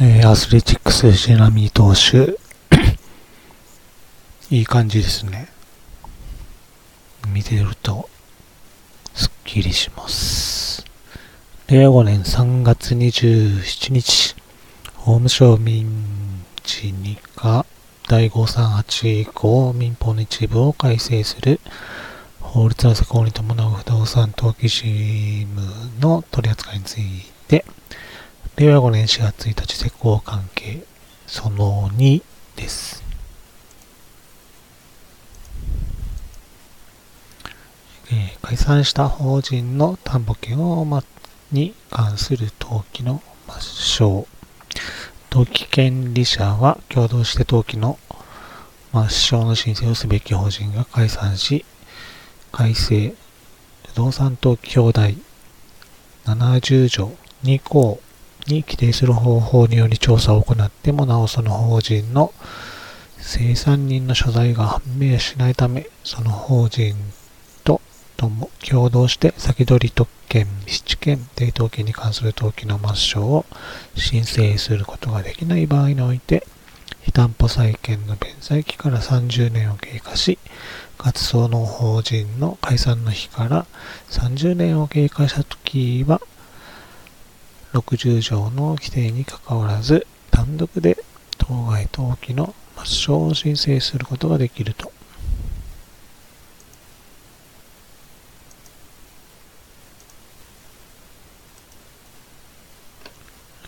えー、アスレチックス、ジェナミー投手、いい感じですね。見てると、すっきりします。令和5年3月27日、法務省民事2課第538以降民法の一部を改正する法律の施行に伴う不動産登記事務の取り扱いについて、令和5年4月1日施行関係その2です。えー、解散した法人の担保権を、ま、に関する登記の抹消。登記権利者は共同して登記の抹消の申請をすべき法人が解散し、改正不動産登記表題70条2項に規定する方法により調査を行ってもなおその法人の生産人の所在が判明しないため、その法人ととも共同して先取り特権、七権、抵当権に関する登記の抹消を申請することができない場合において、非担保債権の弁済期から30年を経過し、かつその法人の解散の日から30年を経過したときは、60条の規定にかかわらず、単独で当該登記の抹消を申請することができると。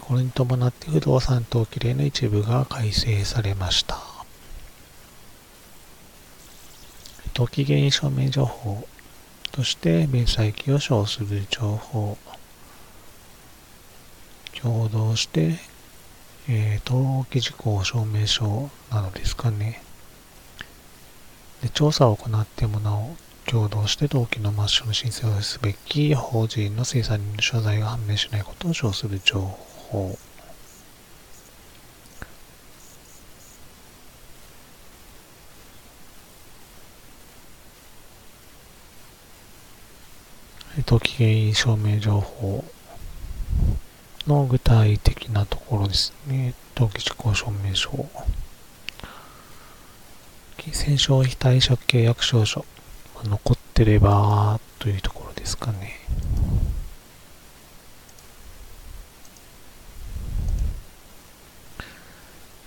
これに伴って不動産登記例の一部が改正されました。登記原因証明情報として明細期を称する情報、共同して、えー、登記事項証明書などですかね。で調査を行ってもなお、共同して登記の抹消の申請をすべき法人の生産人の所在が判明しないことを称する情報。登記原因証明情報の具体的なところですね。登記事項証明書。金銭消費貸借契約証書。残ってればというところですかね。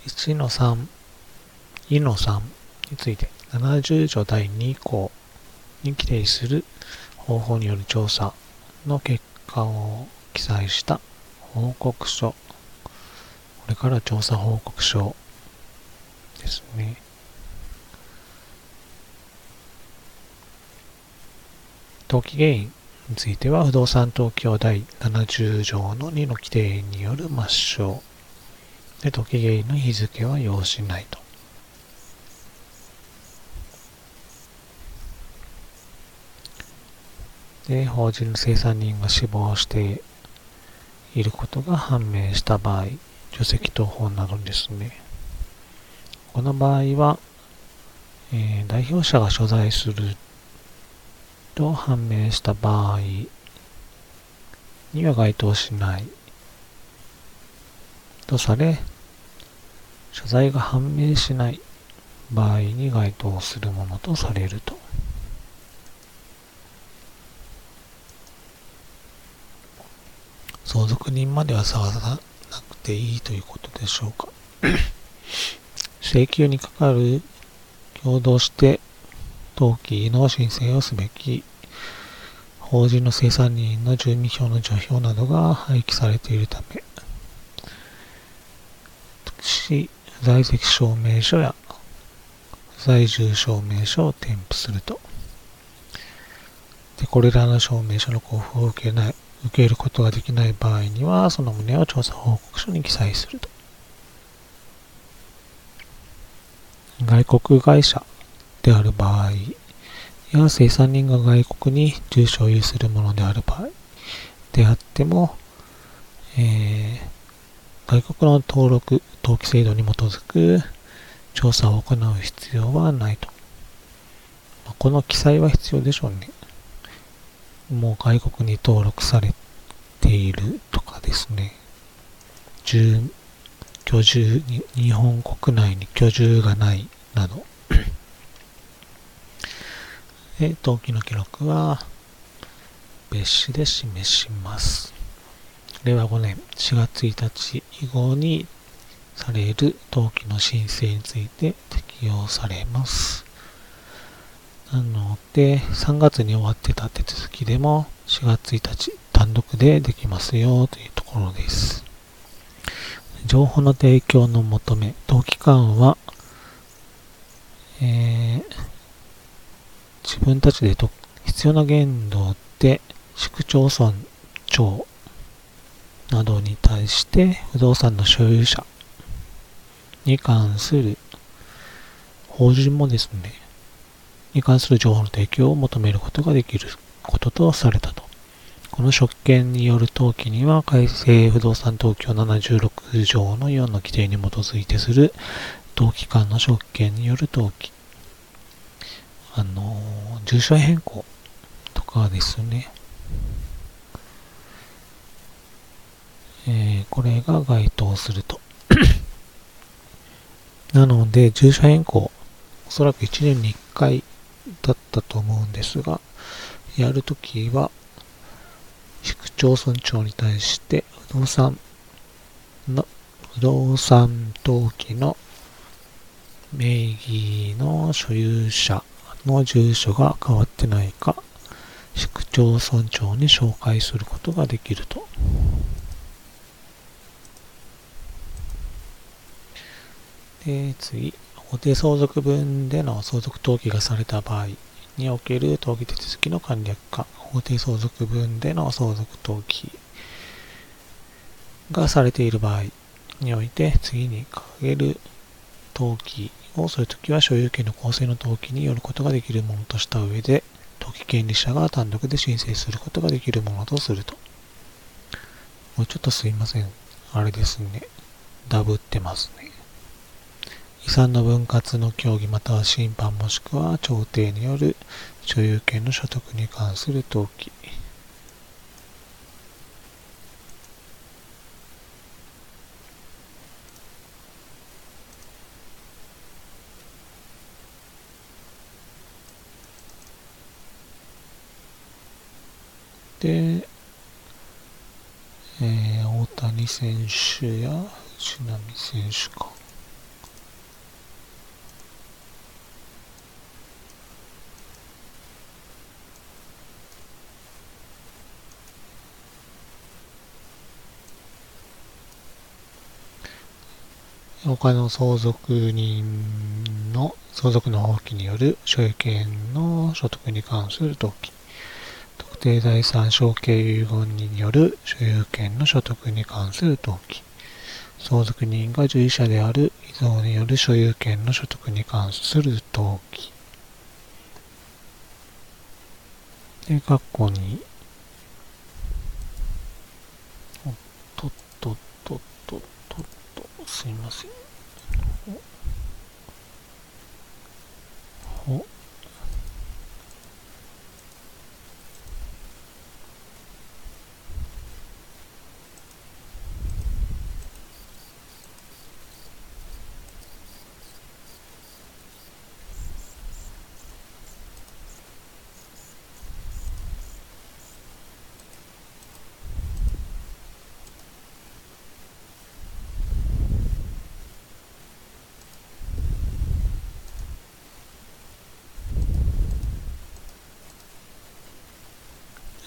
1の3、2の3について、70条第2項に規定する方法による調査の結果を記載した報告書。これから調査報告書ですね。登記原因については、不動産登記法第70条の2の規定による抹消。で、時計の日付は要しないと。で、法人の生産人が死亡していることが判明した場合、除籍等法などですね。この場合は、えー、代表者が所在すると判明した場合には該当しないとされ、所在が判明しない場合に該当するものとされると。相続人までは探さなくていいということでしょうか。請求にかかる共同して登記の申請をすべき法人の生産人の住民票の除票などが廃棄されているため、し、在籍証明書や在住証明書を添付すると。で、これらの証明書の交付を受けない、受けることができない場合には、その旨を調査報告書に記載すると。外国会社である場合や生産人が外国に住所を有するものである場合であっても、えー外国の登録、登記制度に基づく調査を行う必要はないと。この記載は必要でしょうね。もう外国に登録されているとかですね。住居住に、日本国内に居住がないなど。で、登記の記録は別紙で示します。令和5年4月1日以後にされる登記の申請について適用されます。なので、3月に終わってた手続きでも4月1日単独でできますよというところです。情報の提供の求め、登記官は、えー、自分たちでと必要な限度で市区町村長などに対して不動産の所有者に関する法人もですね、に関する情報の提供を求めることができることとされたと。この職権による登記には改正不動産登記76条の4の規定に基づいてする登記官の職権による登記。あの、住所変更とかですね。えー、これが該当すると。なので、住所変更、おそらく1年に1回だったと思うんですが、やるときは、市区町村長に対して不動産の、不動産登記の名義の所有者の住所が変わってないか、市区町村長に紹介することができると。で、次、法定相続分での相続登記がされた場合における登記手続きの簡略化、法定相続分での相続登記がされている場合において、次に掲げる登記をするときは所有権の構成の登記によることができるものとした上で、登記権利者が単独で申請することができるものとすると。もうちょっとすいません。あれですね。ダブってますね。遺産の分割の協議または審判もしくは調停による所有権の所得に関する登記で、えー、大谷選手や藤波選手か。他の相続人の相続の放棄による所有権の所得に関する登記。特定財産承継遺言人による所有権の所得に関する登記。相続人が従事者である遺贈による所有権の所得に関する登記。で、括弧に、おっとっとっとっとっとっと、すいません。ほ、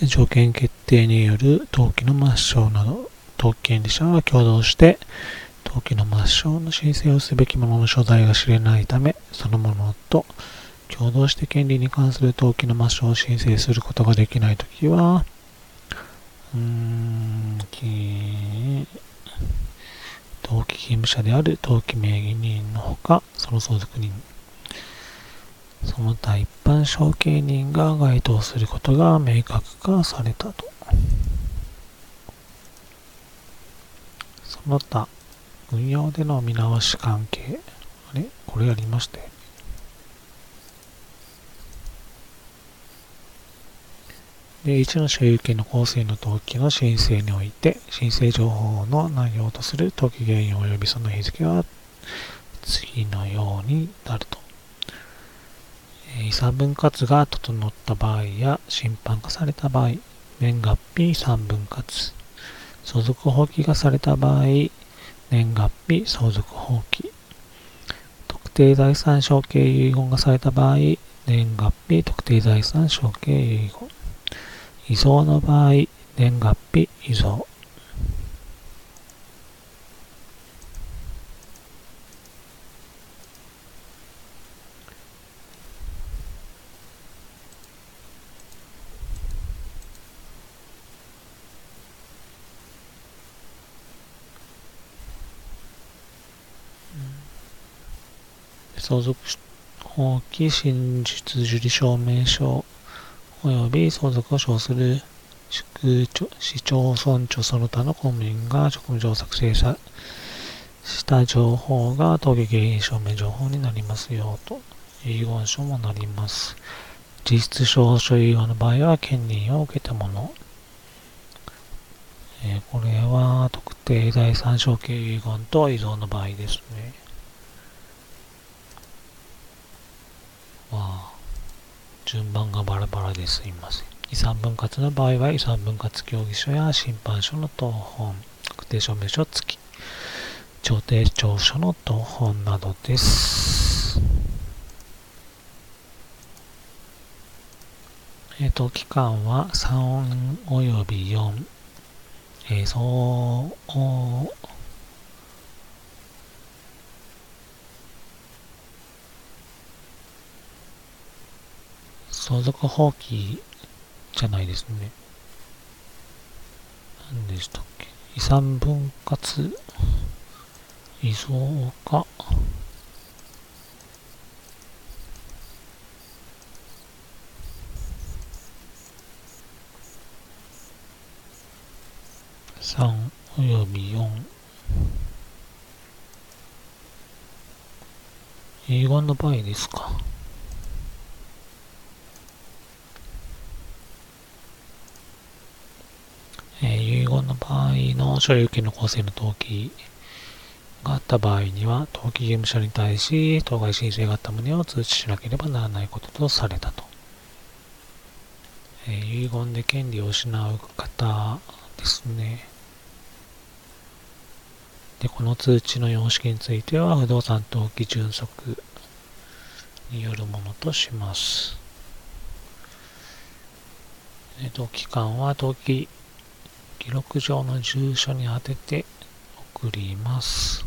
条件決定による登記の抹消など、登記権利者は共同して、登記の抹消の申請をすべきものの所在が知れないため、そのものと共同して権利に関する登記の抹消を申請することができないときは、うーん、登記義務者である登記名義人のほか、その相続人その他一般承継人が該当することが明確化されたと。その他、運用での見直し関係。あれ？これやりました？よ。で、1の所有権の構成の登記の申請において、申請情報の内容とする登記原因及びその日付は次のようになると。遺産分割が整った場合や審判化された場合、年月日遺産分割、相続放棄がされた場合、年月日相続放棄、特定財産承継遺言がされた場合、年月日特定財産承継遺言、遺贈の場合、年月日遺贈、相続放棄真実受理証明書及び相続を称する。市区町村長その他の公務員が職務上作成した情報が登記原因証明情報になりますよと遺言書もなります。実質証書遺言の場合は権利を受けたもの。えー、これは特定財産承継遺言と遺贈の場合ですね。あ、順番がバラバラですいません。遺産分割の場合は遺産分割協議書や審判書の当本、確定証明書付き、調停調書の当本などです。えっ、ー、と、期間は3及び4、えー、そう、相続放棄じゃないですね。何でしたっけ？遺産分割、遺贈か？3および4英語の場合ですか？え、遺言の場合の所有権の構成の登記があった場合には、登記義務者に対し、当該申請があった旨を通知しなければならないこととされたと。えー、遺言で権利を失う方ですね。で、この通知の様式については、不動産登記準則によるものとします。えっ、と、期間は登記記録上の住所に当てて送ります。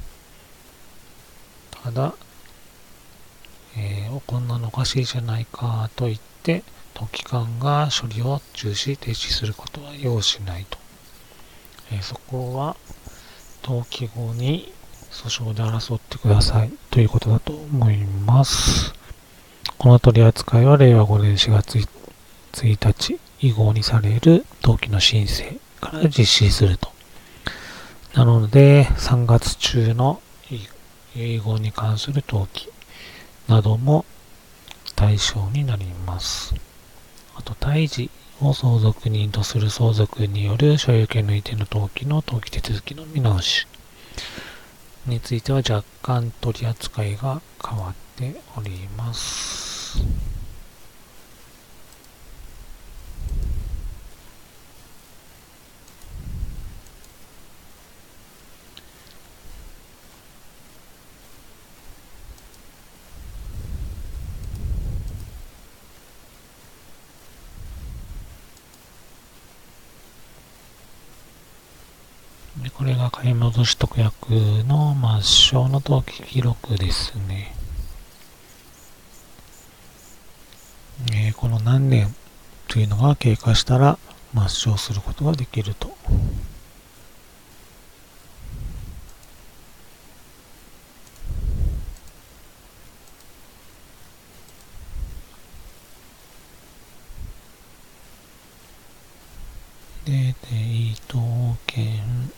ただ、えー、こんなのおかしいじゃないかと言って、登記官が処理を中止停止することは要しないと。えー、そこは、登記後に訴訟で争ってくださいということだと思います。この取り扱いは令和5年4月1日以後にされる登記の申請から実施すると。なので、3月中の英語に関する登記なども対象になります。あと、胎児を相続人とする相続による所有権の移転の登記の登記手続きの見直しについては若干取り扱いが変わっております。で、これが買い戻し特約の抹消の登記記録ですね。えー、この何年というのが経過したら抹消することができると。で、デイト券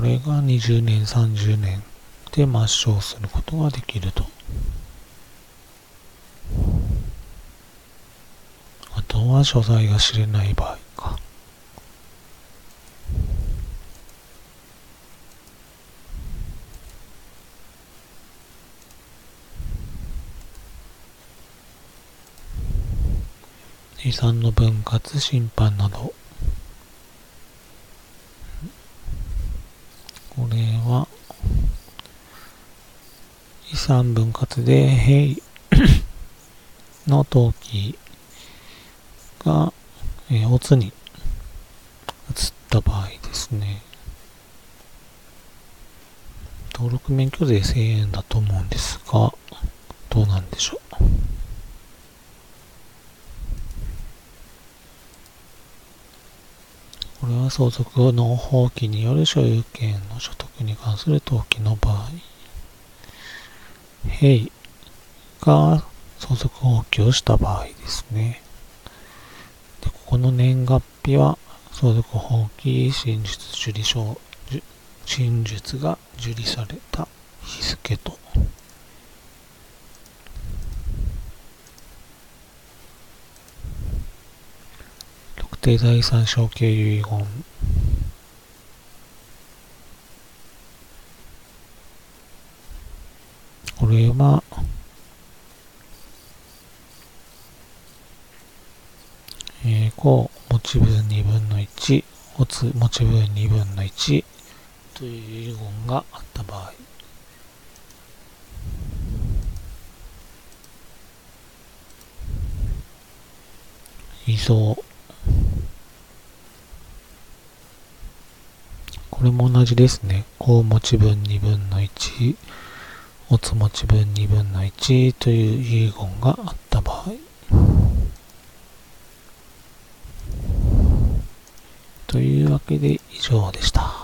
これが20年、30年して抹消することができると。あとは所在が知れない場合か。遺産の分割審判など3分割で、平 の登記が、えー、オツに移った場合ですね。登録免許税1000円だと思うんですが、どうなんでしょう？これは相続の放棄による所有権の所得に関する登記の場合。兵が相続放棄をした場合ですね。で、ここの年月日は相続放棄真実受理書、真実が受理された日付と特定財産承継遺言これはえー、こう持ち分2分の1おつ持ち分2分の1という遺言があった場合遺贈これも同じですね。こう持ち分2分の1、おつ持ち分2分の1という遺言があった場合。というわけで以上でした。